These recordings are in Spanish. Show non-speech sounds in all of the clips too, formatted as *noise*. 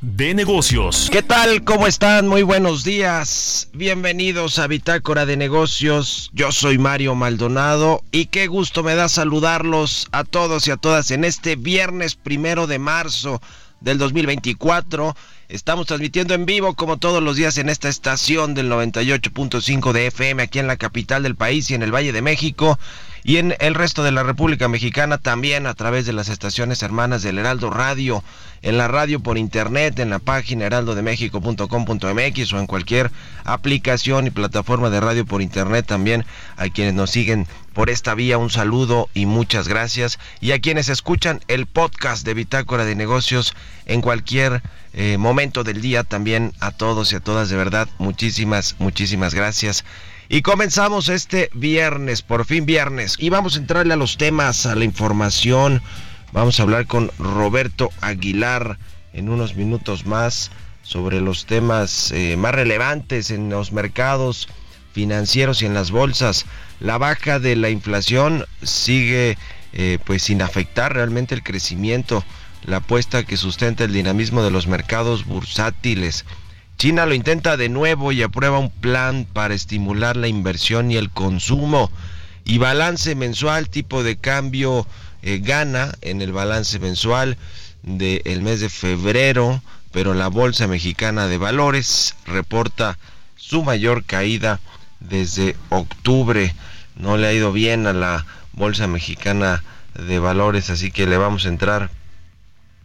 de negocios. ¿Qué tal? ¿Cómo están? Muy buenos días. Bienvenidos a Bitácora de negocios. Yo soy Mario Maldonado y qué gusto me da saludarlos a todos y a todas en este viernes primero de marzo del 2024. Estamos transmitiendo en vivo como todos los días en esta estación del 98.5 de FM aquí en la capital del país y en el Valle de México y en el resto de la República Mexicana también a través de las estaciones hermanas del Heraldo Radio, en la radio por internet, en la página heraldodemexico.com.mx o en cualquier aplicación y plataforma de radio por internet también a quienes nos siguen por esta vía un saludo y muchas gracias. Y a quienes escuchan el podcast de Bitácora de Negocios en cualquier eh, momento del día también a todos y a todas de verdad muchísimas muchísimas gracias. Y comenzamos este viernes por fin viernes. Y vamos a entrarle a los temas a la información. Vamos a hablar con Roberto Aguilar en unos minutos más sobre los temas eh, más relevantes en los mercados financieros y en las bolsas la baja de la inflación sigue eh, pues sin afectar realmente el crecimiento la apuesta que sustenta el dinamismo de los mercados bursátiles. China lo intenta de nuevo y aprueba un plan para estimular la inversión y el consumo. Y balance mensual, tipo de cambio eh, gana en el balance mensual del mes de febrero, pero la Bolsa Mexicana de Valores reporta su mayor caída desde octubre. No le ha ido bien a la Bolsa Mexicana de Valores, así que le vamos a entrar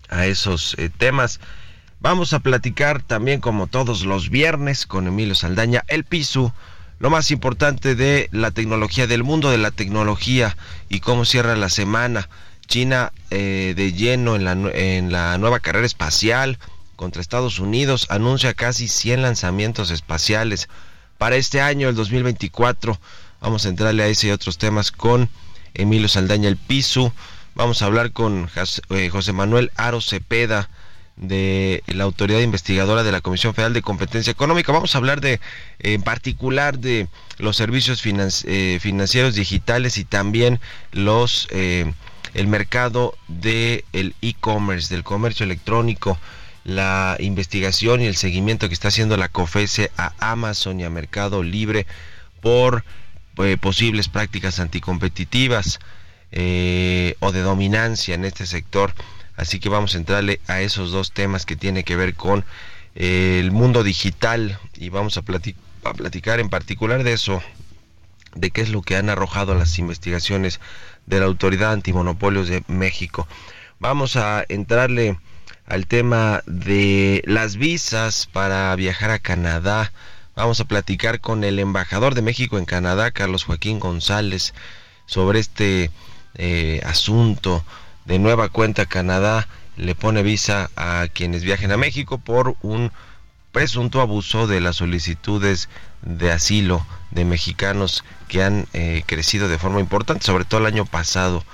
a esos eh, temas. Vamos a platicar también como todos los viernes con Emilio Saldaña el piso, lo más importante de la tecnología, del mundo de la tecnología y cómo cierra la semana. China eh, de lleno en la, en la nueva carrera espacial contra Estados Unidos anuncia casi 100 lanzamientos espaciales para este año, el 2024. Vamos a entrarle a ese y otros temas con Emilio Saldaña el piso. Vamos a hablar con eh, José Manuel Aro Cepeda de la autoridad investigadora de la Comisión Federal de Competencia Económica. Vamos a hablar de, en particular, de los servicios eh, financieros digitales y también los eh, el mercado del e-commerce, del comercio electrónico, la investigación y el seguimiento que está haciendo la COFESE a Amazon y a Mercado Libre por posibles prácticas anticompetitivas. Eh, o de dominancia en este sector. Así que vamos a entrarle a esos dos temas que tiene que ver con eh, el mundo digital y vamos a, a platicar en particular de eso, de qué es lo que han arrojado las investigaciones de la Autoridad Antimonopolios de México. Vamos a entrarle al tema de las visas para viajar a Canadá. Vamos a platicar con el embajador de México en Canadá, Carlos Joaquín González, sobre este eh, asunto. De nueva cuenta, Canadá le pone visa a quienes viajen a México por un presunto abuso de las solicitudes de asilo de mexicanos que han eh, crecido de forma importante, sobre todo el año pasado.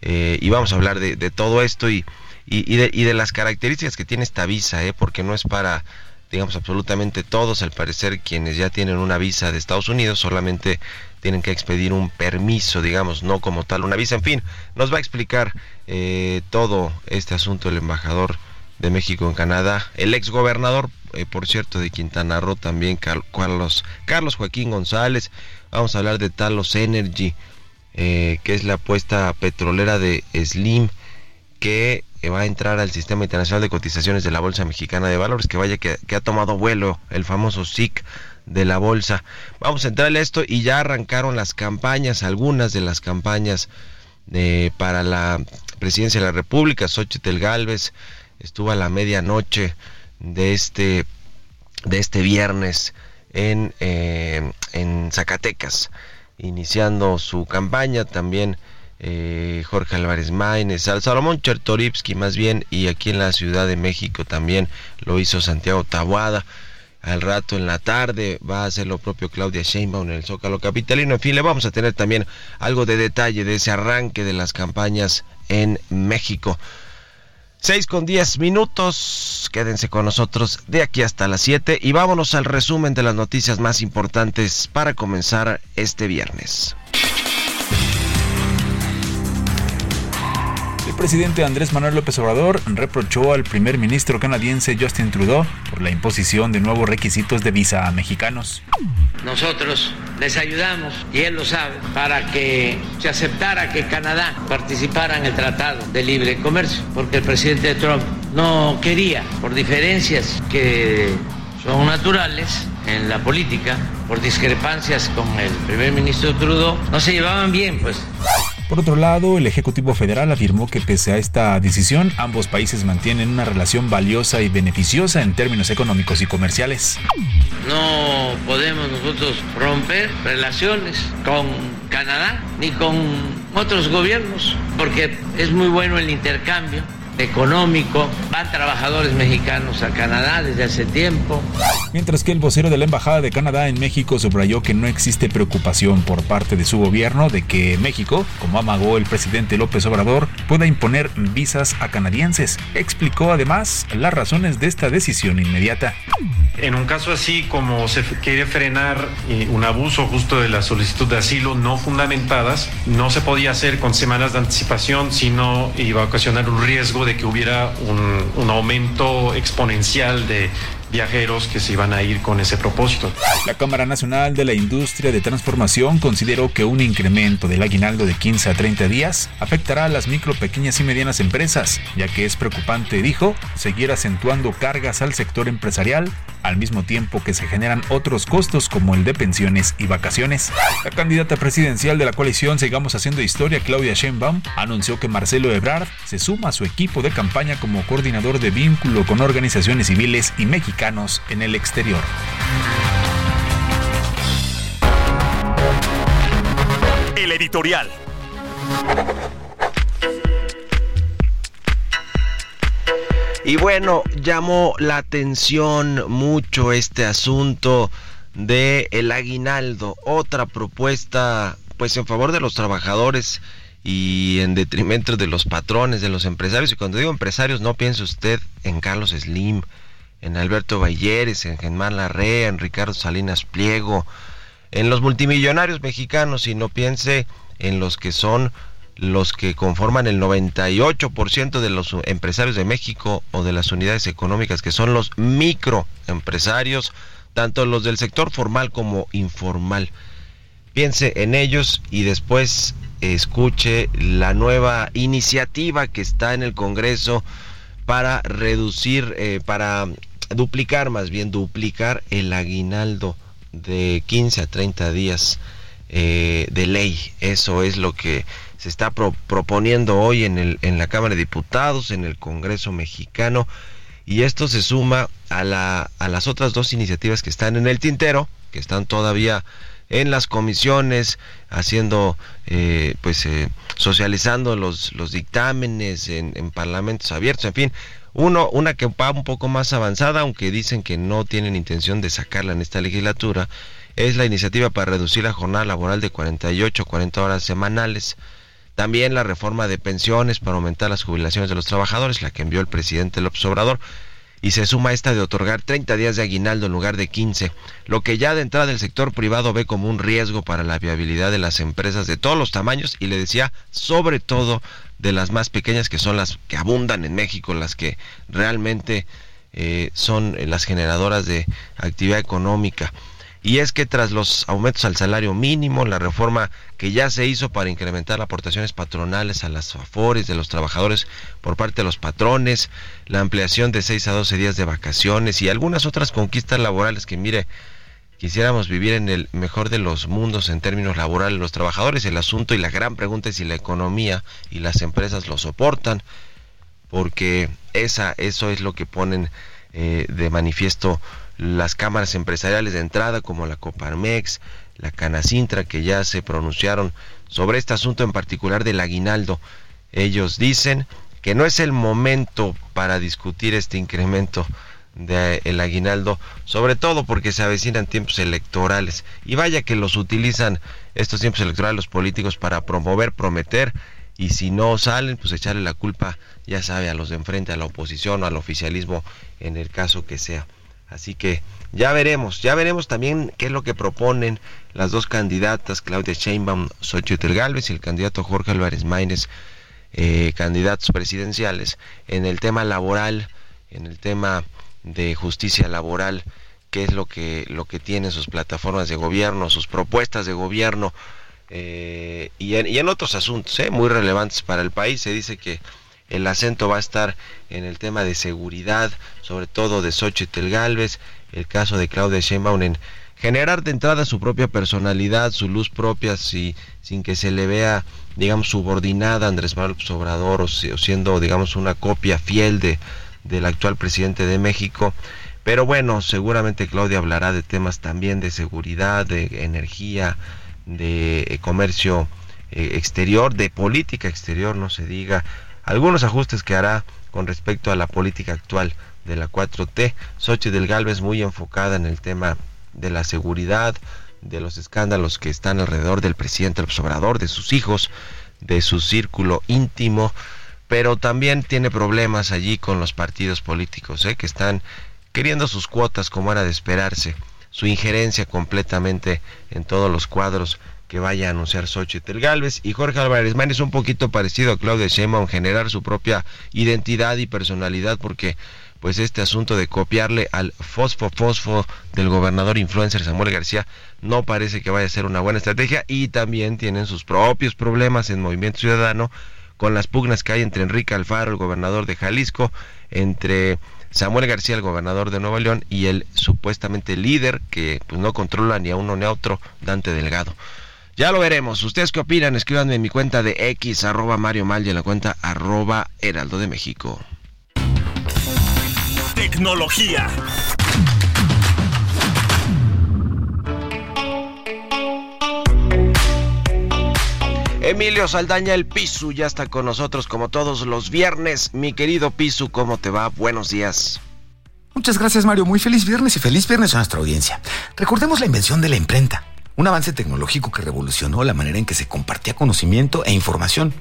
Eh, y vamos a hablar de, todo esto y, de, y, de, las características que tiene esta visa, porque no es para, digamos, absolutamente todos. Al parecer, quienes ya tienen una visa de Estados Unidos solamente tienen que expedir un permiso, digamos, no como tal una visa. En fin, nos va a explicar eh, todo este asunto el embajador de México en Canadá, el ex gobernador, eh, por cierto, de Quintana Roo también, Carlos, Carlos Joaquín González. Vamos a hablar de Talos Energy, eh, que es la apuesta petrolera de Slim, que va a entrar al sistema internacional de cotizaciones de la Bolsa Mexicana de Valores, que vaya que, que ha tomado vuelo el famoso SIC de la bolsa. Vamos a entrar a esto y ya arrancaron las campañas, algunas de las campañas eh, para la presidencia de la República. Xochitl Galvez estuvo a la medianoche de este, de este viernes en, eh, en Zacatecas, iniciando su campaña. También eh, Jorge Álvarez Maínez, Salomón Chertoripsky más bien, y aquí en la Ciudad de México también lo hizo Santiago Tabuada. Al rato en la tarde va a hacer lo propio Claudia Sheinbaum en el Zócalo Capitalino. En fin, le vamos a tener también algo de detalle de ese arranque de las campañas en México. 6 con 10 minutos. Quédense con nosotros de aquí hasta las 7 y vámonos al resumen de las noticias más importantes para comenzar este viernes. Presidente Andrés Manuel López Obrador reprochó al primer ministro canadiense Justin Trudeau por la imposición de nuevos requisitos de visa a mexicanos. Nosotros les ayudamos, y él lo sabe, para que se aceptara que Canadá participara en el Tratado de Libre Comercio, porque el presidente Trump no quería, por diferencias que son naturales en la política, por discrepancias con el primer ministro Trudeau, no se llevaban bien, pues. Por otro lado, el Ejecutivo Federal afirmó que pese a esta decisión, ambos países mantienen una relación valiosa y beneficiosa en términos económicos y comerciales. No podemos nosotros romper relaciones con Canadá ni con otros gobiernos, porque es muy bueno el intercambio económico. Van trabajadores mexicanos a Canadá desde hace tiempo. Mientras que el vocero de la Embajada de Canadá en México subrayó que no existe preocupación por parte de su gobierno de que México, como amagó el presidente López Obrador, pueda imponer visas a canadienses. Explicó además las razones de esta decisión inmediata. En un caso así como se quiere frenar eh, un abuso justo de la solicitud de asilo no fundamentadas, no se podía hacer con semanas de anticipación, sino iba a ocasionar un riesgo de que hubiera un, un aumento exponencial de viajeros que se iban a ir con ese propósito. La Cámara Nacional de la Industria de Transformación consideró que un incremento del aguinaldo de 15 a 30 días afectará a las micro, pequeñas y medianas empresas, ya que es preocupante, dijo, seguir acentuando cargas al sector empresarial al mismo tiempo que se generan otros costos como el de pensiones y vacaciones. La candidata presidencial de la coalición Sigamos Haciendo Historia, Claudia Sheinbaum, anunció que Marcelo Ebrard se suma a su equipo de campaña como coordinador de vínculo con organizaciones civiles y mexicanos en el exterior. El editorial. Y bueno, llamó la atención mucho este asunto de el aguinaldo, otra propuesta pues en favor de los trabajadores y en detrimento de los patrones, de los empresarios. Y cuando digo empresarios, no piense usted en Carlos Slim, en Alberto Balleres, en Germán Larrea, en Ricardo Salinas Pliego, en los multimillonarios mexicanos, y no piense en los que son los que conforman el 98% de los empresarios de México o de las unidades económicas, que son los microempresarios, tanto los del sector formal como informal. Piense en ellos y después escuche la nueva iniciativa que está en el Congreso para reducir, eh, para duplicar, más bien duplicar el aguinaldo de 15 a 30 días eh, de ley. Eso es lo que se está proponiendo hoy en, el, en la Cámara de Diputados, en el Congreso mexicano, y esto se suma a, la, a las otras dos iniciativas que están en el tintero, que están todavía en las comisiones, haciendo, eh, pues, eh, socializando los, los dictámenes en, en, parlamentos abiertos, en fin, uno, una que va un poco más avanzada, aunque dicen que no tienen intención de sacarla en esta legislatura, es la iniciativa para reducir la jornada laboral de 48 a 40 horas semanales. También la reforma de pensiones para aumentar las jubilaciones de los trabajadores, la que envió el presidente López Obrador, y se suma esta de otorgar 30 días de aguinaldo en lugar de 15, lo que ya de entrada el sector privado ve como un riesgo para la viabilidad de las empresas de todos los tamaños y le decía sobre todo de las más pequeñas que son las que abundan en México, las que realmente eh, son las generadoras de actividad económica y es que tras los aumentos al salario mínimo, la reforma que ya se hizo para incrementar aportaciones patronales a las afores de los trabajadores por parte de los patrones, la ampliación de 6 a 12 días de vacaciones y algunas otras conquistas laborales que mire, quisiéramos vivir en el mejor de los mundos en términos laborales los trabajadores. El asunto y la gran pregunta es si la economía y las empresas lo soportan, porque esa, eso es lo que ponen eh, de manifiesto las cámaras empresariales de entrada como la Coparmex, la Canacintra, que ya se pronunciaron sobre este asunto en particular del aguinaldo. Ellos dicen que no es el momento para discutir este incremento del aguinaldo, sobre todo porque se avecinan tiempos electorales. Y vaya que los utilizan estos tiempos electorales los políticos para promover, prometer, y si no salen, pues echarle la culpa, ya sabe, a los de enfrente, a la oposición o al oficialismo, en el caso que sea. Así que ya veremos, ya veremos también qué es lo que proponen las dos candidatas, Claudia Sheinbaum, Xochitl Galvez y el candidato Jorge Álvarez Maínez, eh, candidatos presidenciales, en el tema laboral, en el tema de justicia laboral, qué es lo que, lo que tienen sus plataformas de gobierno, sus propuestas de gobierno, eh, y, en, y, en, otros asuntos eh, muy relevantes para el país. Se dice que el acento va a estar en el tema de seguridad, sobre todo de Xochitl Galvez, el caso de Claudia Sheinbaum en generar de entrada su propia personalidad, su luz propia, si, sin que se le vea, digamos, subordinada a Andrés Manuel Obrador o, siendo, digamos, una copia fiel de, del actual presidente de México. Pero bueno, seguramente Claudia hablará de temas también de seguridad, de energía, de eh, comercio eh, exterior, de política exterior, no se diga, algunos ajustes que hará con respecto a la política actual de la 4T. Xochitl del Galvez muy enfocada en el tema de la seguridad, de los escándalos que están alrededor del presidente el Obrador, de sus hijos, de su círculo íntimo, pero también tiene problemas allí con los partidos políticos, ¿eh? que están queriendo sus cuotas como era de esperarse, su injerencia completamente en todos los cuadros que vaya a anunciar Xochitl Galvez y Jorge Álvarez Man es un poquito parecido a Claudia Sheinbaum generar su propia identidad y personalidad porque pues este asunto de copiarle al fosfo fosfo del gobernador influencer Samuel García no parece que vaya a ser una buena estrategia y también tienen sus propios problemas en Movimiento Ciudadano con las pugnas que hay entre Enrique Alfaro, el gobernador de Jalisco, entre Samuel García, el gobernador de Nuevo León, y el supuestamente líder que pues, no controla ni a uno ni a otro, Dante Delgado. Ya lo veremos. ¿Ustedes qué opinan? Escríbanme en mi cuenta de X, arroba Mario Mal y en la cuenta arroba Heraldo de México. Tecnología. Emilio Saldaña, el Pisu, ya está con nosotros como todos los viernes. Mi querido Pisu, ¿cómo te va? Buenos días. Muchas gracias, Mario. Muy feliz viernes y feliz viernes a nuestra audiencia. Recordemos la invención de la imprenta un avance tecnológico que revolucionó la manera en que se compartía conocimiento e información.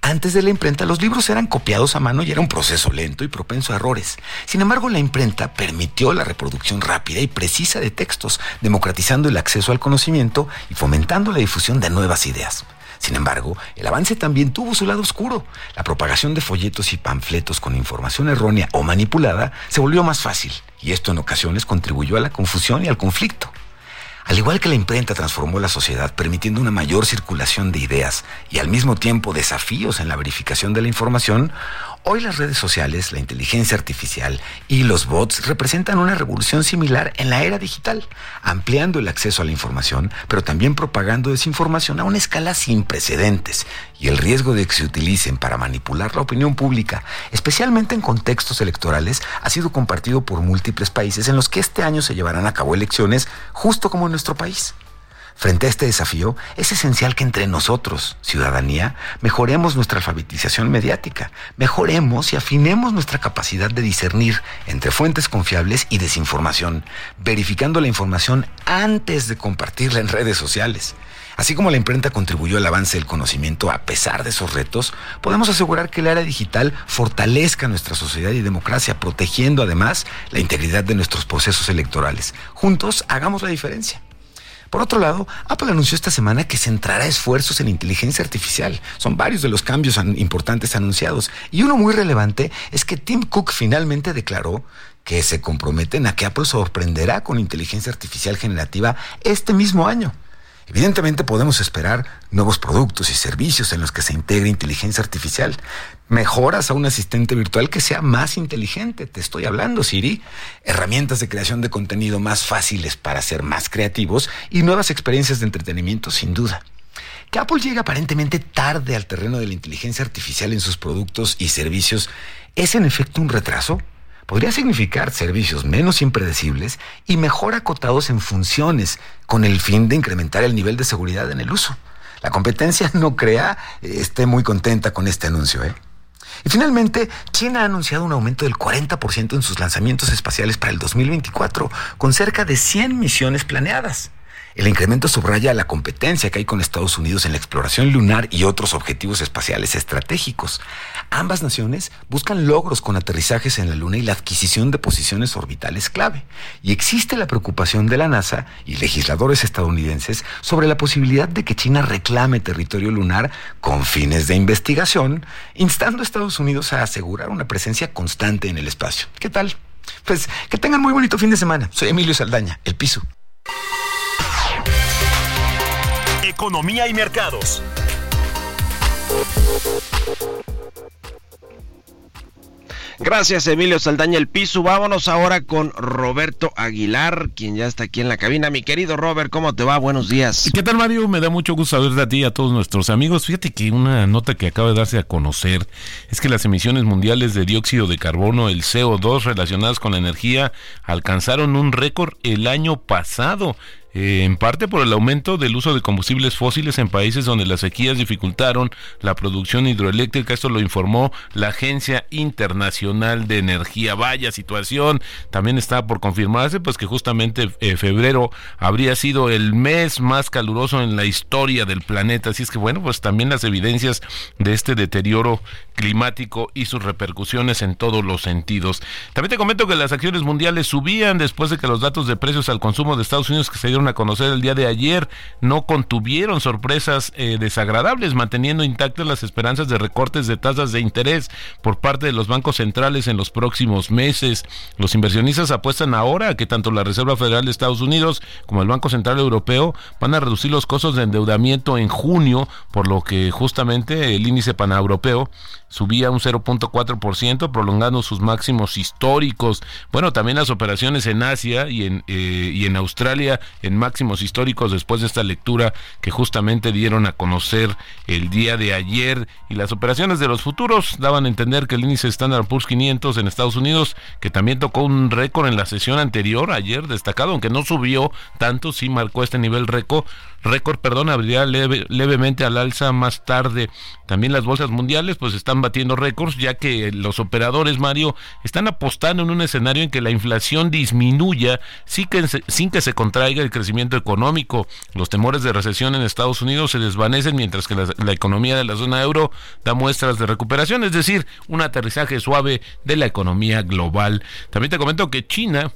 Antes de la imprenta, los libros eran copiados a mano y era un proceso lento y propenso a errores. Sin embargo, la imprenta permitió la reproducción rápida y precisa de textos, democratizando el acceso al conocimiento y fomentando la difusión de nuevas ideas. Sin embargo, el avance también tuvo su lado oscuro. La propagación de folletos y panfletos con información errónea o manipulada se volvió más fácil, y esto en ocasiones contribuyó a la confusión y al conflicto. Al igual que la imprenta transformó la sociedad permitiendo una mayor circulación de ideas y al mismo tiempo desafíos en la verificación de la información, Hoy las redes sociales, la inteligencia artificial y los bots representan una revolución similar en la era digital, ampliando el acceso a la información, pero también propagando desinformación a una escala sin precedentes. Y el riesgo de que se utilicen para manipular la opinión pública, especialmente en contextos electorales, ha sido compartido por múltiples países en los que este año se llevarán a cabo elecciones, justo como en nuestro país. Frente a este desafío, es esencial que entre nosotros, ciudadanía, mejoremos nuestra alfabetización mediática, mejoremos y afinemos nuestra capacidad de discernir entre fuentes confiables y desinformación, verificando la información antes de compartirla en redes sociales. Así como la imprenta contribuyó al avance del conocimiento a pesar de esos retos, podemos asegurar que el área digital fortalezca nuestra sociedad y democracia, protegiendo además la integridad de nuestros procesos electorales. Juntos hagamos la diferencia. Por otro lado, Apple anunció esta semana que centrará esfuerzos en inteligencia artificial. Son varios de los cambios importantes anunciados. Y uno muy relevante es que Tim Cook finalmente declaró que se comprometen a que Apple sorprenderá con inteligencia artificial generativa este mismo año. Evidentemente podemos esperar nuevos productos y servicios en los que se integre inteligencia artificial, mejoras a un asistente virtual que sea más inteligente, te estoy hablando Siri, herramientas de creación de contenido más fáciles para ser más creativos y nuevas experiencias de entretenimiento sin duda. Que Apple llegue aparentemente tarde al terreno de la inteligencia artificial en sus productos y servicios es en efecto un retraso podría significar servicios menos impredecibles y mejor acotados en funciones, con el fin de incrementar el nivel de seguridad en el uso. La competencia *laughs* no crea eh, esté muy contenta con este anuncio. ¿eh? Y finalmente, China ha anunciado un aumento del 40% en sus lanzamientos espaciales para el 2024, con cerca de 100 misiones planeadas. El incremento subraya la competencia que hay con Estados Unidos en la exploración lunar y otros objetivos espaciales estratégicos. Ambas naciones buscan logros con aterrizajes en la Luna y la adquisición de posiciones orbitales clave. Y existe la preocupación de la NASA y legisladores estadounidenses sobre la posibilidad de que China reclame territorio lunar con fines de investigación, instando a Estados Unidos a asegurar una presencia constante en el espacio. ¿Qué tal? Pues que tengan muy bonito fin de semana. Soy Emilio Saldaña, El Piso. Economía y mercados. Gracias, Emilio Saldaña El Piso. Vámonos ahora con Roberto Aguilar, quien ya está aquí en la cabina. Mi querido Robert, ¿cómo te va? Buenos días. ¿Qué tal, Mario? Me da mucho gusto saber de a ti y a todos nuestros amigos. Fíjate que una nota que acaba de darse a conocer es que las emisiones mundiales de dióxido de carbono, el CO2, relacionadas con la energía, alcanzaron un récord el año pasado. Eh, en parte por el aumento del uso de combustibles fósiles en países donde las sequías dificultaron la producción hidroeléctrica. Esto lo informó la Agencia Internacional de Energía. Vaya situación. También está por confirmarse pues que justamente eh, febrero habría sido el mes más caluroso en la historia del planeta. Así es que bueno, pues también las evidencias de este deterioro climático y sus repercusiones en todos los sentidos. También te comento que las acciones mundiales subían después de que los datos de precios al consumo de Estados Unidos que se a conocer el día de ayer no contuvieron sorpresas eh, desagradables, manteniendo intactas las esperanzas de recortes de tasas de interés por parte de los bancos centrales en los próximos meses. Los inversionistas apuestan ahora a que tanto la Reserva Federal de Estados Unidos como el Banco Central Europeo van a reducir los costos de endeudamiento en junio, por lo que justamente el índice paneuropeo subía un 0.4%, prolongando sus máximos históricos. Bueno, también las operaciones en Asia y en, eh, y en Australia en máximos históricos después de esta lectura que justamente dieron a conocer el día de ayer. Y las operaciones de los futuros daban a entender que el índice Standard Poor's 500 en Estados Unidos, que también tocó un récord en la sesión anterior, ayer destacado, aunque no subió tanto, sí marcó este nivel récord, récord, perdón, abriría levemente al alza más tarde. También las bolsas mundiales pues están batiendo récords ya que los operadores, Mario, están apostando en un escenario en que la inflación disminuya sin que, sin que se contraiga el crecimiento económico. Los temores de recesión en Estados Unidos se desvanecen mientras que la, la economía de la zona euro da muestras de recuperación, es decir, un aterrizaje suave de la economía global. También te comento que China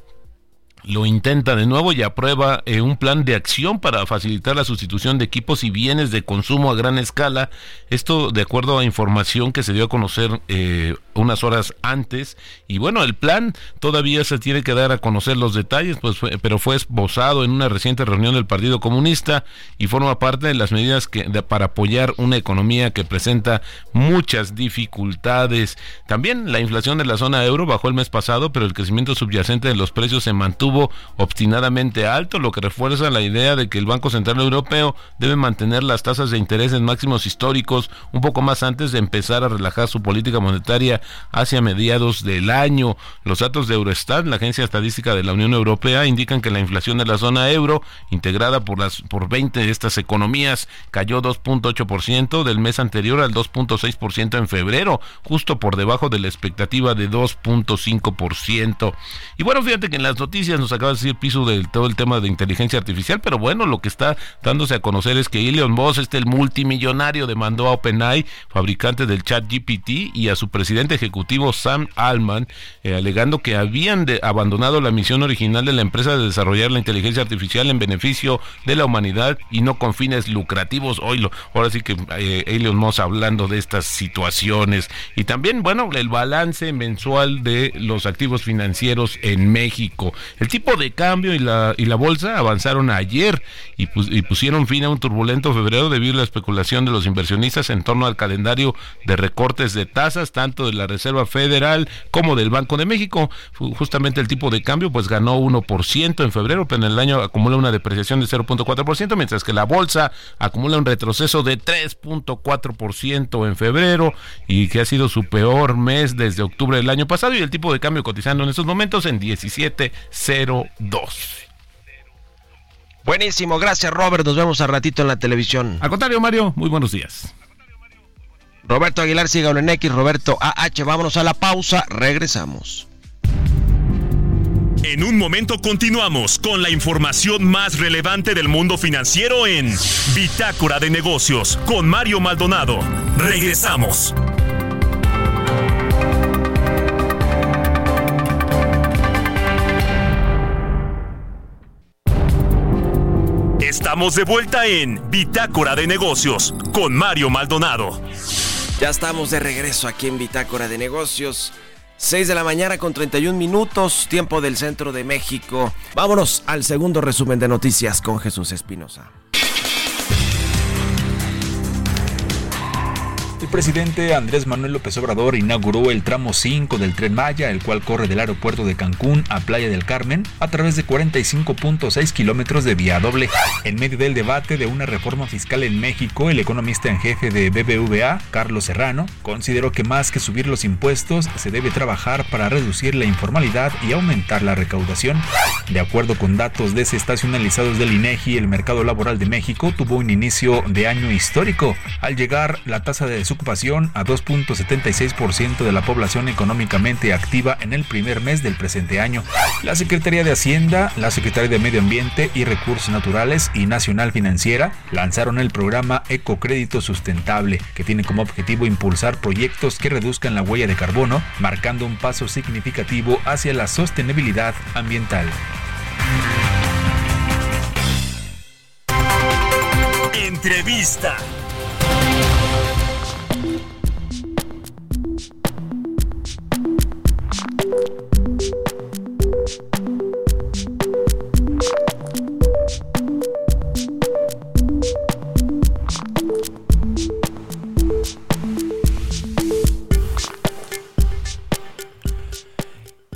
lo intenta de nuevo y aprueba eh, un plan de acción para facilitar la sustitución de equipos y bienes de consumo a gran escala. Esto de acuerdo a información que se dio a conocer eh, unas horas antes. Y bueno, el plan todavía se tiene que dar a conocer los detalles, pues pero fue esbozado en una reciente reunión del Partido Comunista y forma parte de las medidas que, para apoyar una economía que presenta muchas dificultades. También la inflación de la zona euro bajó el mes pasado, pero el crecimiento subyacente de los precios se mantuvo obstinadamente alto, lo que refuerza la idea de que el Banco Central Europeo debe mantener las tasas de interés en máximos históricos un poco más antes de empezar a relajar su política monetaria hacia mediados del año. Los datos de Eurostat, la agencia estadística de la Unión Europea, indican que la inflación de la zona euro, integrada por las por 20 de estas economías, cayó 2.8% del mes anterior al 2.6% en febrero, justo por debajo de la expectativa de 2.5%. Y bueno, fíjate que en las noticias nos acaba de decir piso de todo el tema de inteligencia artificial, pero bueno, lo que está dándose a conocer es que Elon Musk, este el multimillonario, demandó a OpenAI, fabricante del chat GPT, y a su presidente ejecutivo Sam Altman, eh, alegando que habían abandonado la misión original de la empresa de desarrollar la inteligencia artificial en beneficio de la humanidad y no con fines lucrativos. Hoy lo, ahora sí que eh, Elon Musk hablando de estas situaciones y también, bueno, el balance mensual de los activos financieros en México. El tipo de cambio y la, y la bolsa avanzaron ayer y, pusieron fin a un turbulento febrero debido a la especulación de los inversionistas en torno al calendario de recortes de tasas, tanto de la Reserva Federal como del Banco de México. Justamente el tipo de cambio pues ganó 1% en febrero, pero en el año acumula una depreciación de 0.4%, mientras que la bolsa acumula un retroceso de 3.4% en febrero y que ha sido su peor mes desde octubre del año pasado y el tipo de cambio cotizando en estos momentos en 17.02. Buenísimo, gracias Robert, nos vemos a ratito en la televisión. Al contrario, Mario, muy buenos días. Roberto Aguilar, sígalo en X, Roberto AH, vámonos a la pausa, regresamos. En un momento continuamos con la información más relevante del mundo financiero en Bitácora de Negocios con Mario Maldonado. Regresamos. Estamos de vuelta en Bitácora de Negocios con Mario Maldonado. Ya estamos de regreso aquí en Bitácora de Negocios. 6 de la mañana con 31 minutos, tiempo del centro de México. Vámonos al segundo resumen de noticias con Jesús Espinosa. Presidente Andrés Manuel López Obrador inauguró el tramo 5 del tren Maya, el cual corre del aeropuerto de Cancún a Playa del Carmen a través de 45.6 kilómetros de vía doble. En medio del debate de una reforma fiscal en México, el economista en jefe de BBVA, Carlos Serrano, consideró que más que subir los impuestos, se debe trabajar para reducir la informalidad y aumentar la recaudación. De acuerdo con datos desestacionalizados del INEGI, el mercado laboral de México tuvo un inicio de año histórico. Al llegar la tasa de ocupación a 2.76% de la población económicamente activa en el primer mes del presente año. La Secretaría de Hacienda, la Secretaría de Medio Ambiente y Recursos Naturales y Nacional Financiera lanzaron el programa Ecocrédito Sustentable, que tiene como objetivo impulsar proyectos que reduzcan la huella de carbono, marcando un paso significativo hacia la sostenibilidad ambiental. Entrevista.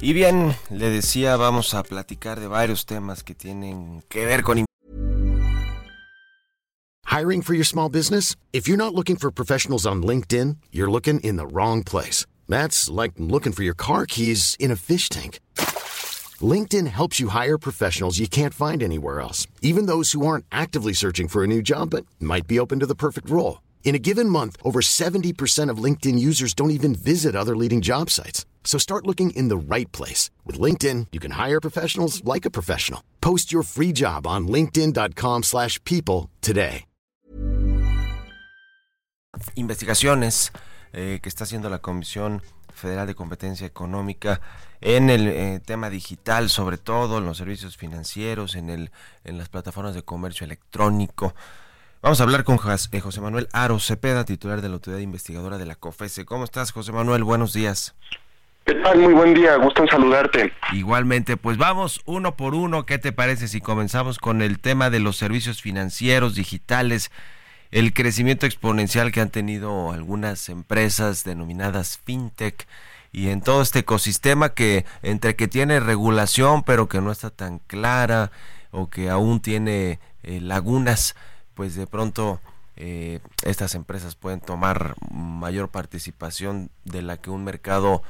Y bien, le decía, vamos a platicar de varios temas que tienen que ver con Hiring for your small business? If you're not looking for professionals on LinkedIn, you're looking in the wrong place. That's like looking for your car keys in a fish tank. LinkedIn helps you hire professionals you can't find anywhere else, even those who aren't actively searching for a new job but might be open to the perfect role. In a given month, over 70% of LinkedIn users don't even visit other leading job sites. So start looking in the right place. With LinkedIn, you can hire professionals like a professional. Post your free job on linkedin.com slash people today. Investigaciones eh, que está haciendo la Comisión Federal de Competencia Económica en el eh, tema digital, sobre todo en los servicios financieros, en, el, en las plataformas de comercio electrónico. Vamos a hablar con eh, José Manuel Aro Cepeda, titular de la Autoridad Investigadora de la COFESE. ¿Cómo estás, José Manuel? Buenos días. ¿Qué? Muy buen día, gusto en saludarte. Igualmente, pues vamos uno por uno. ¿Qué te parece si comenzamos con el tema de los servicios financieros digitales? El crecimiento exponencial que han tenido algunas empresas denominadas fintech y en todo este ecosistema que entre que tiene regulación pero que no está tan clara o que aún tiene eh, lagunas, pues de pronto eh, estas empresas pueden tomar mayor participación de la que un mercado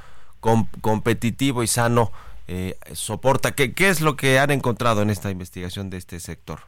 competitivo y sano eh, soporta. ¿Qué, ¿Qué es lo que han encontrado en esta investigación de este sector?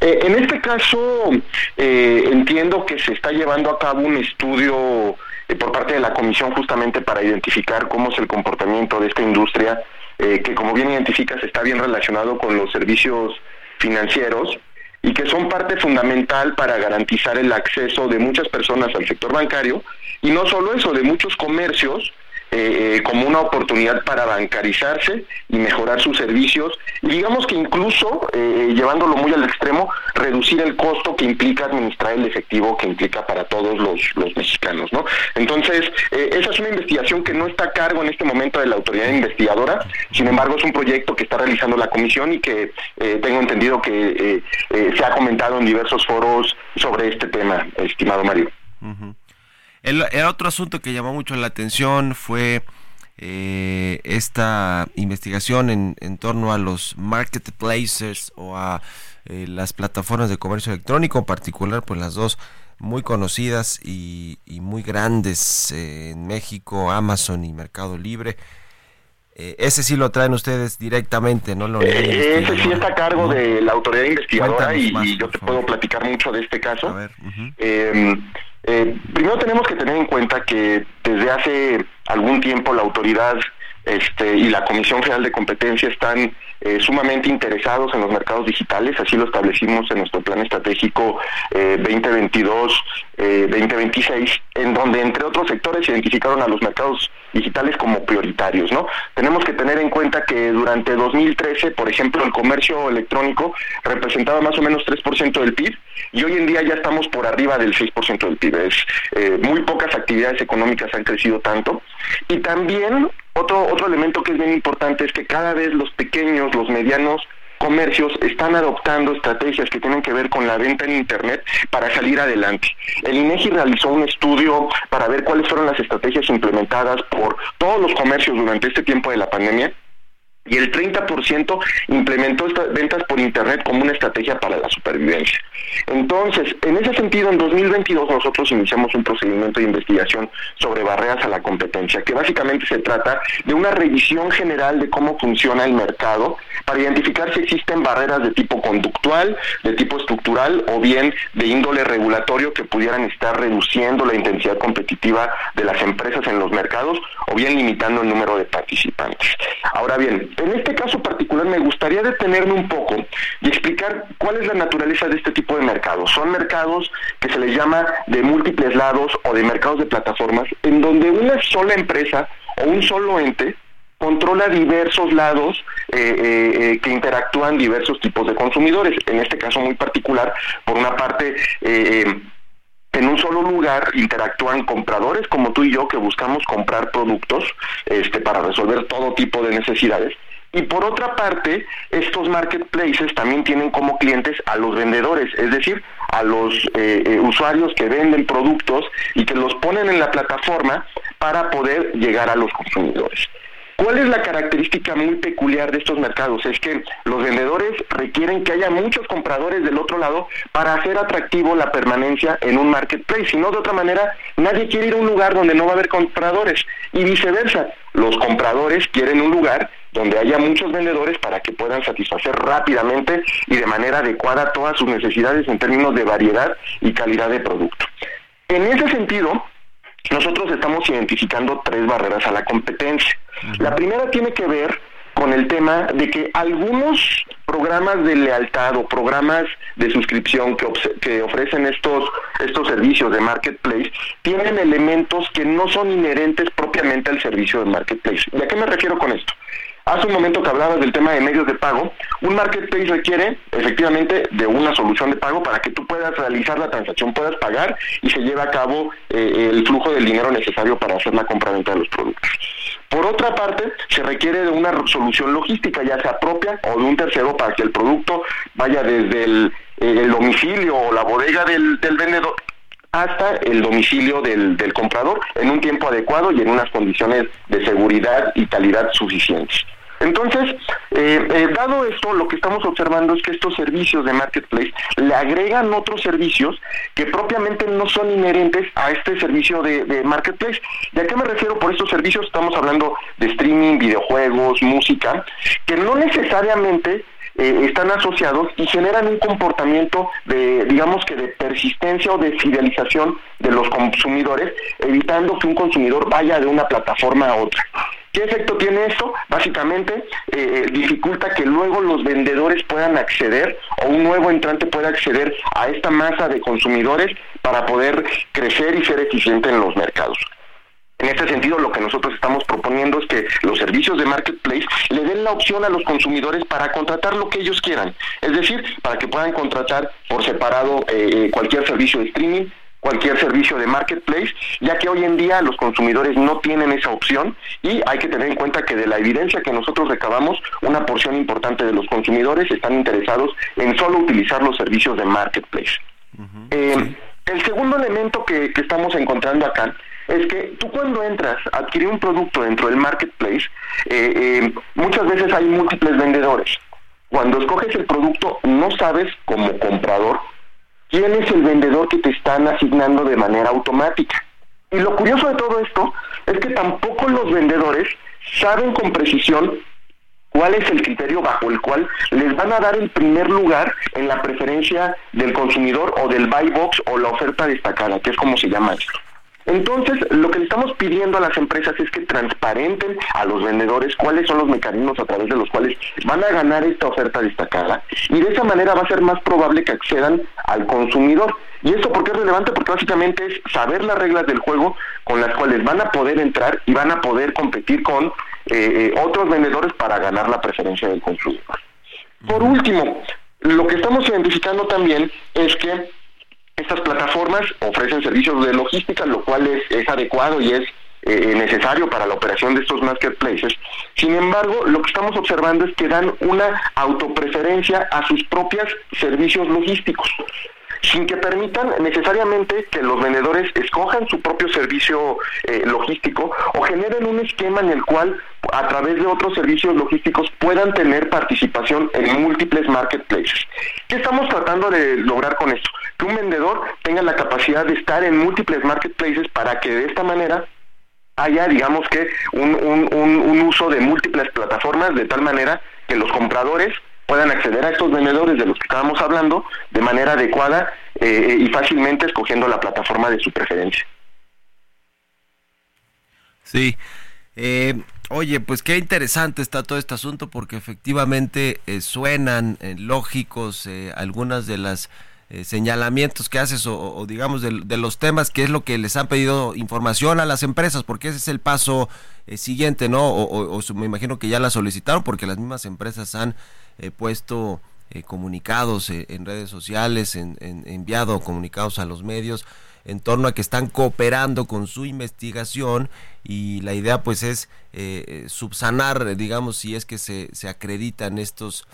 Eh, en este caso, eh, entiendo que se está llevando a cabo un estudio por parte de la Comisión justamente para identificar cómo es el comportamiento de esta industria, que como bien identificas está bien relacionado con los servicios financieros y que son parte fundamental para garantizar el acceso de muchas personas al sector bancario y no solo eso, de muchos comercios eh, como una oportunidad para bancarizarse y mejorar sus servicios y digamos que incluso llevándolo muy al extremo reducir el costo que implica administrar el efectivo que implica para todos los, mexicanos no entonces esa es una investigación que no está a cargo en este momento de la autoridad investigadora sin embargo es un proyecto que está realizando la comisión y que tengo entendido que se ha comentado en diversos foros sobre este tema estimado Mario el, otro asunto que llamó mucho la atención fue eh, esta investigación en, en, torno a los marketplaces o a eh, las plataformas de comercio electrónico, en particular pues las dos muy conocidas y, muy grandes eh, en México, Amazon y Mercado Libre. ese sí lo traen ustedes directamente, ¿no? ese sí está a cargo de la autoridad investigadora y, yo te puedo platicar mucho de este caso. A ver, eh, primero tenemos que tener en cuenta que desde hace algún tiempo la autoridad este, y la Comisión Federal de Competencia están eh, sumamente interesados en los mercados digitales, así lo establecimos en nuestro plan estratégico 2022-2026, eh, en donde entre otros sectores identificaron a los mercados digitales como prioritarios, ¿no? Tenemos que tener en cuenta que durante 2013, por ejemplo, el comercio electrónico representaba más o menos 3% del PIB y hoy en día ya estamos por arriba del 6% del PIB. Es, eh, muy pocas actividades económicas han crecido tanto y también otro, otro elemento que es bien importante es que cada vez los pequeños, los medianos comercios están adoptando estrategias que tienen que ver con la venta en Internet para salir adelante. El INEGI realizó un estudio para ver cuáles fueron las estrategias implementadas por todos los comercios durante este tiempo de la pandemia y el 30% implementó estas ventas por Internet como una estrategia para la supervivencia. Entonces, en ese sentido, en 2022 nosotros iniciamos un procedimiento de investigación sobre barreras a la competencia, que básicamente se trata de una revisión general de cómo funciona el mercado para identificar si existen barreras de tipo conductual, de tipo estructural o bien de índole regulatorio que pudieran estar reduciendo la intensidad competitiva de las empresas en los mercados o bien limitando el número de participantes. Ahora bien, en este caso particular me gustaría detenerme un poco y explicar cuál es la naturaleza de este tipo de mercados. Son mercados que se les llama de múltiples lados o de mercados de plataformas, en donde una sola empresa o un solo ente controla diversos lados eh, eh, eh, que interactúan diversos tipos de consumidores. En este caso muy particular, por una parte, en un solo lugar interactúan compradores como tú y yo que buscamos comprar productos este, para resolver todo tipo de necesidades. Y por otra parte, estos marketplaces también tienen como clientes a los vendedores, es decir, a los eh, eh, usuarios que venden productos y que los ponen en la plataforma para poder llegar a los consumidores. ¿Cuál es la característica muy peculiar de estos mercados? Es que los vendedores requieren que haya muchos compradores del otro lado para hacer atractivo la permanencia en un marketplace. Si no, de otra manera, nadie quiere ir a un lugar donde no va a haber compradores y viceversa. Los compradores quieren un lugar donde haya muchos vendedores para que puedan satisfacer rápidamente y de manera adecuada todas sus necesidades en términos de variedad y calidad de producto. En ese sentido, nosotros estamos identificando tres barreras a la competencia. La primera tiene que ver con el tema de que algunos programas de lealtad o programas de suscripción que, que ofrecen estos, estos servicios de marketplace tienen elementos que no son inherentes propiamente al servicio de marketplace. ¿Y a qué me refiero con esto? Hace un momento que hablabas del tema de medios de pago, un marketplace requiere efectivamente de una solución de pago para que tú puedas realizar la transacción, puedas pagar y se lleve a cabo eh, el flujo del dinero necesario para hacer la compra-venta de los productos. Por otra parte, se requiere de una solución logística, ya sea propia o de un tercero, para que el producto vaya desde el, eh, domicilio o la bodega del, vendedor hasta el domicilio del, del, comprador en un tiempo adecuado y en unas condiciones de seguridad y calidad suficientes. Entonces, eh, eh, dado esto, lo que estamos observando es que estos servicios de marketplace le agregan otros servicios que propiamente no son inherentes a este servicio de, marketplace. ¿Y a qué me refiero por estos servicios? Estamos hablando de streaming, videojuegos, música, que no necesariamente eh, están asociados y generan un comportamiento de, digamos que de persistencia o de fidelización de los consumidores, evitando que un consumidor vaya de una plataforma a otra. ¿Qué efecto tiene esto? Básicamente eh, eh, dificulta que luego los vendedores puedan acceder o un nuevo entrante pueda acceder a esta masa de consumidores para poder crecer y ser eficiente en los mercados. En este sentido, lo que nosotros estamos proponiendo es que los servicios de marketplace le den la opción a los consumidores para contratar lo que ellos quieran. Es decir, para que puedan contratar por separado eh, cualquier servicio de streaming, cualquier servicio de marketplace, ya que hoy en día los consumidores no tienen esa opción y hay que tener en cuenta que de la evidencia que nosotros recabamos, una porción importante de los consumidores están interesados en solo utilizar los servicios de marketplace. Eh, el segundo elemento que, estamos encontrando acá es que tú cuando entras a adquirir un producto dentro del marketplace, eh, eh, muchas veces hay múltiples vendedores. Cuando escoges el producto no sabes como comprador quién es el vendedor que te están asignando de manera automática. Y lo curioso de todo esto es que tampoco los vendedores saben con precisión cuál es el criterio bajo el cual les van a dar el primer lugar en la preferencia del consumidor o del buy box o la oferta destacada, que es como se llama esto. Entonces, lo que le estamos pidiendo a las empresas es que transparenten a los vendedores cuáles son los mecanismos a través de los cuales van a ganar esta oferta destacada y de esa manera va a ser más probable que accedan al consumidor. ¿Y esto por qué es relevante? Porque básicamente es saber las reglas del juego con las cuales van a poder entrar y van a poder competir con eh, eh, otros vendedores para ganar la preferencia del consumidor. Por último, lo que estamos identificando también es que estas plataformas ofrecen servicios de logística, lo cual es, adecuado y es eh, necesario para la operación de estos marketplaces. Sin embargo, lo que estamos observando es que dan una autopreferencia a sus propios servicios logísticos sin que permitan necesariamente que los vendedores escojan su propio servicio eh, logístico o generen un esquema en el cual a través de otros servicios logísticos puedan tener participación en múltiples marketplaces. ¿Qué estamos tratando de lograr con esto? Que un vendedor tenga la capacidad de estar en múltiples marketplaces para que de esta manera haya, digamos que, un, un uso de múltiples plataformas de tal manera que los compradores puedan acceder a estos vendedores de los que estábamos hablando de manera adecuada eh, y fácilmente escogiendo la plataforma de su preferencia. Sí. Eh, oye, pues qué interesante está todo este asunto porque efectivamente eh, suenan lógicos algunas de las señalamientos que haces o, digamos de, los temas que es lo que les han pedido información a las empresas porque ese es el paso siguiente, ¿no? O, o, me imagino que ya la solicitaron porque las mismas empresas han puesto eh, comunicados eh, en redes sociales, en, enviado comunicados a los medios en torno a que están cooperando con su investigación y la idea pues es eh, subsanar, digamos, si es que se, se acreditan estos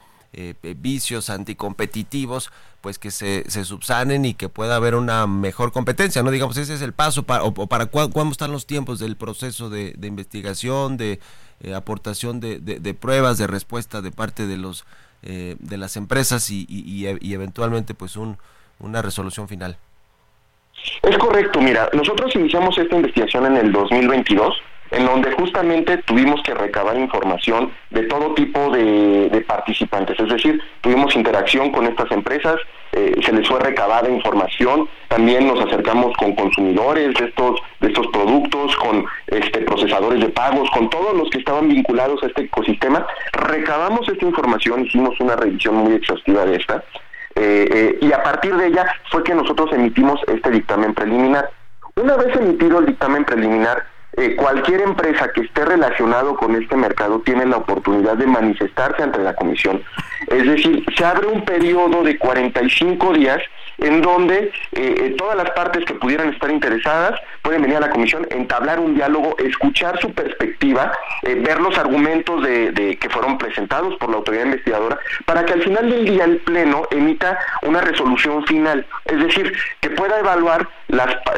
vicios anticompetitivos, pues que se, se, subsanen y que pueda haber una mejor competencia, ¿no? Digamos, ese es el paso para, o, para cuándo están los tiempos del proceso de, de investigación, de eh, aportación de, de, pruebas, de respuesta de parte de los eh, de las empresas y, y, y eventualmente pues un, una resolución final. Es correcto, mira, nosotros iniciamos esta investigación en el 2022 en donde justamente tuvimos que recabar información de todo tipo de, participantes, es decir, tuvimos interacción con estas empresas, eh, se les fue recabada información, también nos acercamos con consumidores de estos de estos productos, con este procesadores de pagos, con todos los que estaban vinculados a este ecosistema, recabamos esta información, hicimos una revisión muy exhaustiva de esta, eh, eh, y a partir de ella fue que nosotros emitimos este dictamen preliminar. Una vez emitido el dictamen preliminar, eh, cualquier empresa que esté relacionado con este mercado tiene la oportunidad de manifestarse ante la comisión. Es decir, se abre un periodo de 45 días en donde eh, eh, todas las partes que pudieran estar interesadas pueden venir a la comisión, entablar un diálogo, escuchar su perspectiva, ver los argumentos de, que fueron presentados por la autoridad investigadora, para que al final del día el Pleno emita una resolución final, es decir, que pueda evaluar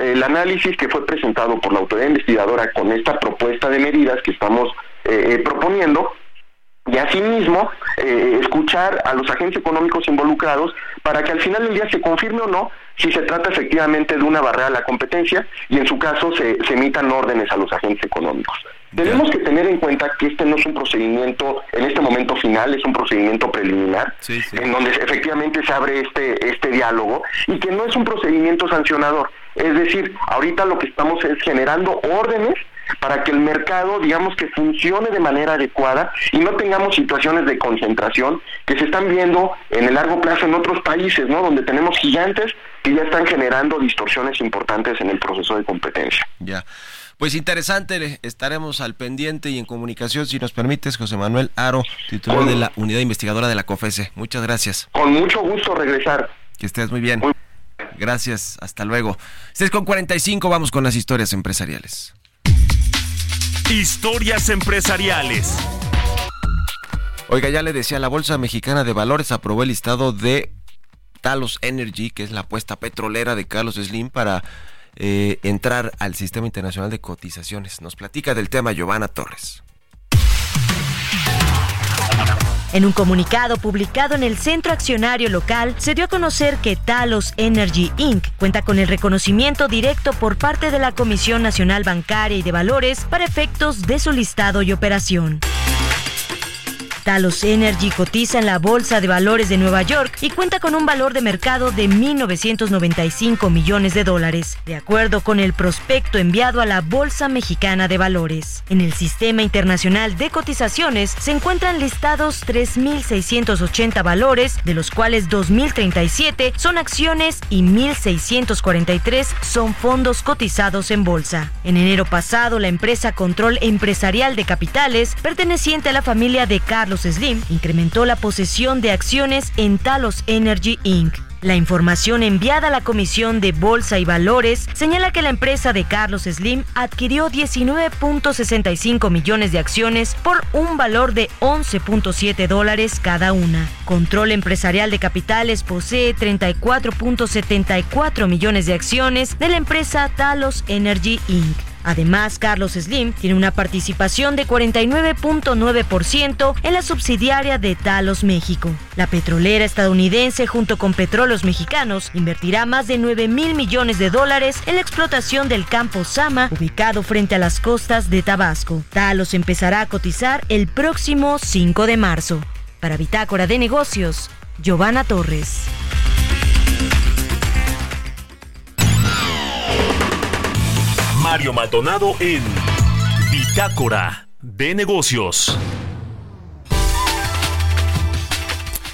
el análisis que fue presentado por la autoridad investigadora con esta propuesta de medidas que estamos eh, eh, proponiendo y asimismo eh, escuchar a los agentes económicos involucrados para que al final del día se confirme o no si se trata efectivamente de una barrera a la competencia y en su caso se, emitan órdenes a los agentes económicos. Tenemos que tener en cuenta que este no es un procedimiento en este momento final, es un procedimiento preliminar, en donde efectivamente se abre este, este diálogo y que no es un procedimiento sancionador. Es decir, ahorita lo que estamos es generando órdenes para que el mercado, digamos que funcione de manera adecuada y no tengamos situaciones de concentración que se están viendo en el largo plazo en otros países, ¿no? Donde tenemos gigantes que ya están generando distorsiones importantes en el proceso de competencia. Ya. Pues interesante, estaremos al pendiente y en comunicación, si nos permites, José Manuel Aro, titular de la unidad investigadora de la COFESE. Muchas gracias. Con mucho gusto regresar. Que estés muy bien. Gracias, hasta luego. 6 con 45, vamos con las historias empresariales. Historias empresariales. Oiga, ya le decía, la Bolsa Mexicana de Valores aprobó el listado de Talos Energy, que es la apuesta petrolera de Carlos Slim para eh, entrar al Sistema Internacional de Cotizaciones. Nos platica del tema Giovanna Torres. En un comunicado publicado en el Centro Accionario Local, se dio a conocer que Talos Energy Inc. cuenta con el reconocimiento directo por parte de la Comisión Nacional Bancaria y de Valores para efectos de su listado y operación. Talos Energy cotiza en la Bolsa de Valores de Nueva York y cuenta con un valor de mercado de 1.995 millones de dólares, de acuerdo con el prospecto enviado a la Bolsa Mexicana de Valores. En el Sistema Internacional de Cotizaciones se encuentran listados 3.680 valores, de los cuales 2.037 son acciones y 1.643 son fondos cotizados en bolsa. En enero pasado, la empresa Control Empresarial de Capitales, perteneciente a la familia de Carlos Slim incrementó la posesión de acciones en Talos Energy Inc. La información enviada a la Comisión de Bolsa y Valores señala que la empresa de Carlos Slim adquirió 19.65 millones de acciones por un valor de 11.7 dólares cada una. Control Empresarial de Capitales posee 34.74 millones de acciones de la empresa Talos Energy Inc. Además, Carlos Slim tiene una participación de 49.9% en la subsidiaria de Talos México. La petrolera estadounidense junto con Petróleos Mexicanos invertirá más de 9 mil millones de dólares en la explotación del campo Sama, ubicado frente a las costas de Tabasco. Talos empezará a cotizar el próximo 5 de marzo. Para Bitácora de Negocios, Giovanna Torres. Mario Maldonado en Bitácora de Negocios.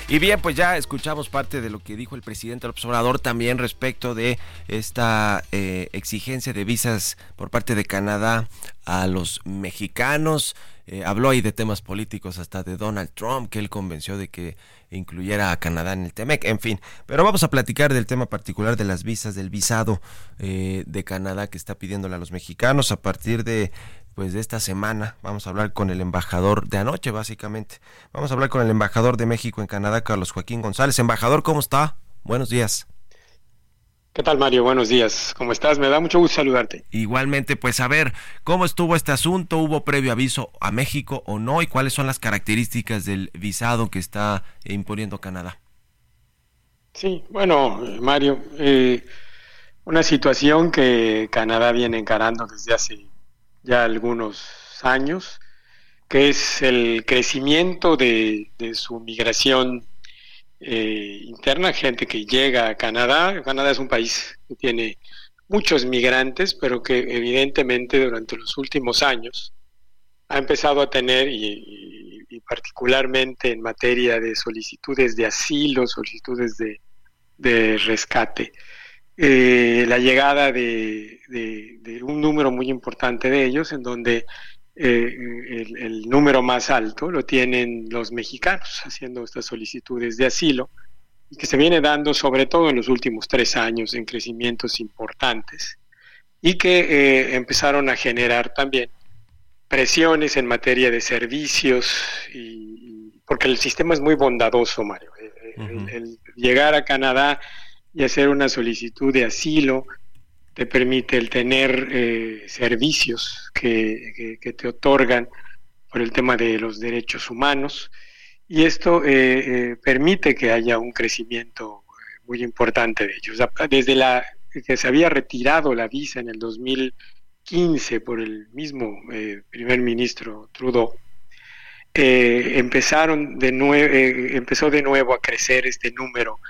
Y bien, pues ya escuchamos parte de lo que dijo el presidente del observador también respecto de esta eh, exigencia de visas por parte de Canadá a los mexicanos. Eh, habló ahí de temas políticos hasta de Donald Trump, que él convenció de que incluyera a Canadá en el TEMEC, en fin. Pero vamos a platicar del tema particular de las visas, del visado eh, de Canadá que está pidiéndole a los mexicanos a partir de pues de esta semana. Vamos a hablar con el embajador de anoche, básicamente. Vamos a hablar con el embajador de México en Canadá, Carlos Joaquín González. Embajador, ¿cómo está? Buenos días. ¿Qué tal, Mario? Buenos días. ¿Cómo estás? Me da mucho gusto saludarte. Igualmente, pues a ver, ¿cómo estuvo este asunto? ¿Hubo previo aviso a México o no? ¿Y cuáles son las características del visado que está imponiendo Canadá? Sí, bueno, Mario, eh, una situación que Canadá viene encarando desde hace ya algunos años, que es el crecimiento de, de su migración eh, interna, gente que llega a Canadá. Canadá es un país que tiene muchos migrantes, pero que evidentemente durante los últimos años ha empezado a tener, y, particularmente en materia de solicitudes de asilo, solicitudes de, rescate, eh, la llegada de, un número muy importante de ellos, en donde eh, el, número más alto lo tienen los mexicanos haciendo estas solicitudes de asilo y que se viene dando sobre todo en los últimos tres años en crecimientos importantes y que eh, empezaron a generar también presiones en materia de servicios y, porque el sistema es muy bondadoso Mario. Eh, el llegar a Canadá y hacer una solicitud de asilo te permite el tener eh, servicios que, te otorgan por el tema de los derechos humanos y esto eh, eh, permite que haya un crecimiento muy importante de ellos. Desde la que se había retirado la visa en el 2015 por el mismo primer ministro Trudeau, empezaron de empezó de nuevo a crecer este número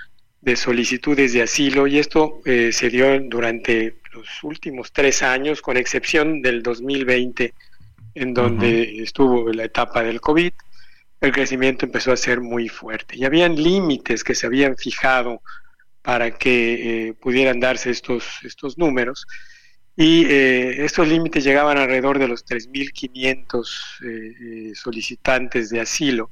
de solicitudes de asilo y esto se dio durante los últimos tres años, con excepción del 2020, en donde estuvo la etapa del COVID, el crecimiento empezó a ser muy fuerte. Y habían límites que se habían fijado para que eh, pudieran darse estos, estos números. Y eh, estos límites llegaban alrededor de los 3.500 eh, solicitantes de asilo.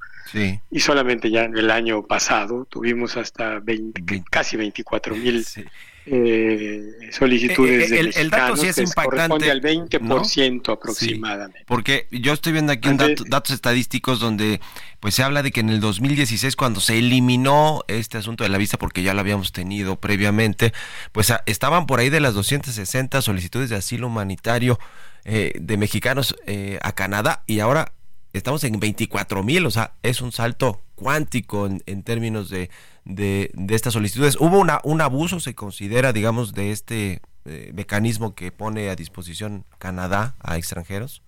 Y solamente ya en el año pasado tuvimos hasta 20, casi 24.000 sí eh, solicitudes eh, el, de el, dato sí es impactante. al 20% aproximadamente. porque yo estoy viendo aquí datos estadísticos donde pues se habla de que en el 2016 cuando se eliminó este asunto de la visa porque ya lo habíamos tenido previamente, pues estaban por ahí de las 260 solicitudes de asilo humanitario eh, de mexicanos eh, a Canadá y ahora estamos en 24 mil, o sea, es un salto cuántico en términos de de, estas solicitudes. ¿Hubo una, un abuso, se considera, digamos, de este eh, mecanismo que pone a disposición Canadá a extranjeros?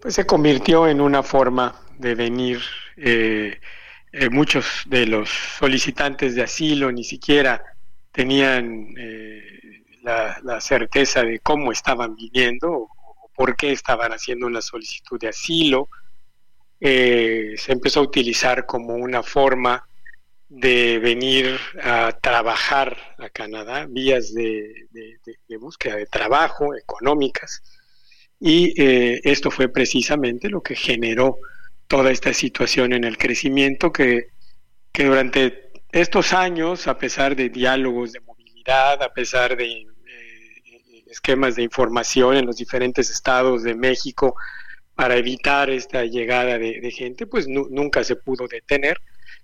Pues se convirtió en una forma de venir. Eh, eh, muchos de los solicitantes de asilo ni siquiera tenían la, la, certeza de cómo estaban viniendo o, por qué estaban haciendo una solicitud de asilo. Se empezó a utilizar como una forma de venir a trabajar a Canadá, vías de, búsqueda de trabajo, económicas, y eh, esto fue precisamente lo que generó toda esta situación en el crecimiento que, que durante estos años, a pesar de diálogos de movilidad, a pesar de eh, esquemas de información en los diferentes estados de México para evitar esta llegada de, gente, pues nunca se pudo detener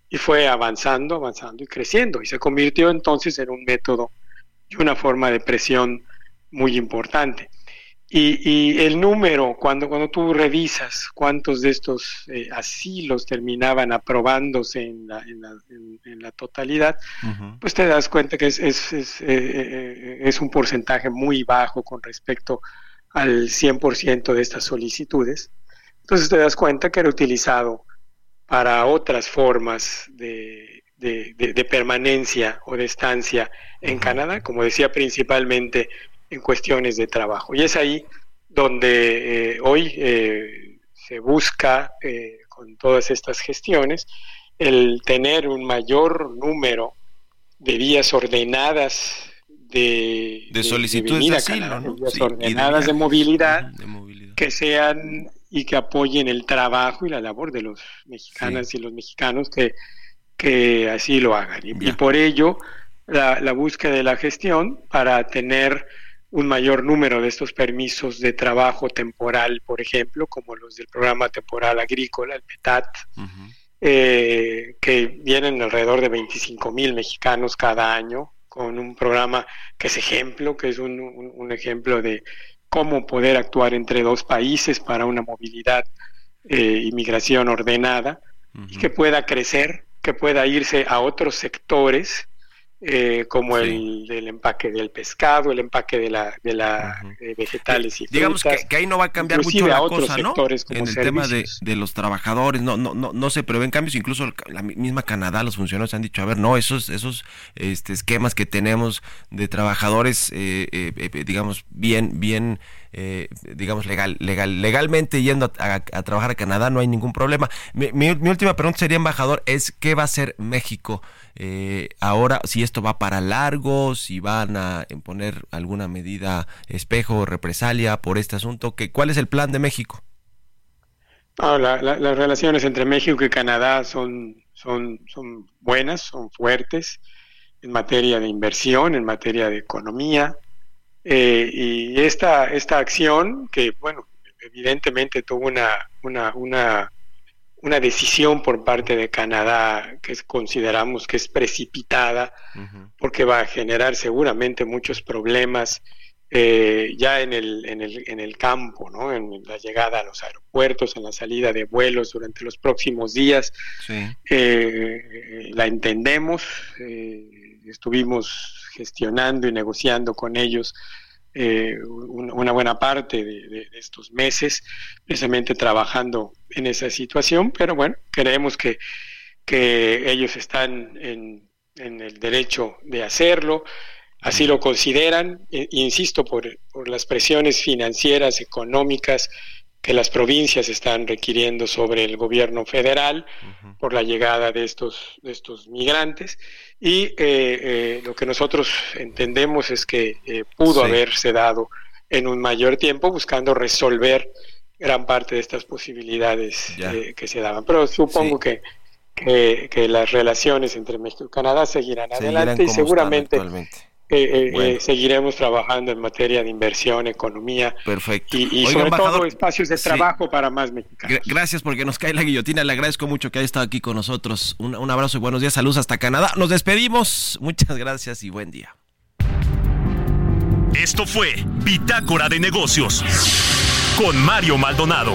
y fue avanzando, avanzando y creciendo y se convirtió entonces en un método y una forma de presión muy importante. Y, el número, cuando, cuando tú revisas cuántos de estos eh, asilos terminaban aprobándose en la, en la, totalidad, pues te das cuenta que es, es, es, eh, eh, es, un porcentaje muy bajo con respecto al 100% de estas solicitudes. Entonces te das cuenta que era utilizado para otras formas de, de, permanencia o de estancia en Canadá, como decía, principalmente en cuestiones de trabajo. Y es ahí donde eh, hoy eh, se busca, eh, con todas estas gestiones, el tener un mayor número de vías ordenadas de, de solicitudes de, asilo, vías ordenadas de, movilidad, de movilidad. que sean y que apoyen el trabajo y la labor de los mexicanas y los mexicanos que, que así lo hagan. Y, por ello, la, la, búsqueda de la gestión para tener un mayor número de estos permisos de trabajo temporal, por ejemplo, como los del programa temporal agrícola, el PETAT, eh, que vienen alrededor de 25 mil mexicanos cada año, con un programa que es ejemplo, que es un, un ejemplo de cómo poder actuar entre dos países para una movilidad eh, inmigración ordenada y que pueda crecer, que pueda irse a otros sectores eh, como el del empaque del pescado, el empaque de la, de la eh, vegetales y Digamos que, ahí no va a cambiar mucho la cosa, ¿no? En el tema de, de, los trabajadores, no, no, no, no se prevén cambios, incluso la misma Canadá, los funcionarios han dicho, a ver, no, esos, esos este, esquemas que tenemos de trabajadores, eh, digamos, bien, bien eh, digamos, legal, legal, legalmente yendo a, trabajar a Canadá, no hay ningún problema. Mi, última pregunta sería, embajador, es ¿qué va a hacer México eh, ahora? Si esto va para largo, si van a imponer alguna medida espejo o represalia por este asunto, ¿qué, ¿cuál es el plan de México? las relaciones entre México y Canadá son, son, son buenas, son fuertes en materia de inversión, en materia de economía, eh, y esta, esta acción, que bueno, evidentemente tuvo una, una, una, una decisión por parte de Canadá que consideramos que es precipitada, porque va a generar seguramente muchos problemas eh, ya en el, en, el, en el campo, ¿no? en la llegada a los aeropuertos, en la salida de vuelos durante los próximos días. Eh, la entendemos, estuvimos gestionando y negociando con ellos eh, una buena parte de, estos meses, precisamente trabajando en esa situación, pero bueno, creemos que, que ellos están en, el derecho de hacerlo. Así lo consideran, e, insisto, por, por las presiones financieras, económicas que las provincias están requiriendo sobre el gobierno federal por la llegada de estos, de estos migrantes. Y eh, eh, lo que nosotros entendemos es que eh, pudo haberse dado en un mayor tiempo buscando resolver gran parte de estas posibilidades que se daban. Pero supongo que, que, las relaciones entre México y Canadá seguirán, adelante y seguramente eh, eh, seguiremos trabajando en materia de inversión, economía. Perfecto. Y, sobre todo espacios de trabajo para más mexicanos. Gracias porque nos cae la guillotina. Le agradezco mucho que haya estado aquí con nosotros. Un, un abrazo y buenos días. Saludos hasta Canadá. Nos despedimos. Muchas gracias y buen día. Esto fue Bitácora de Negocios con Mario Maldonado.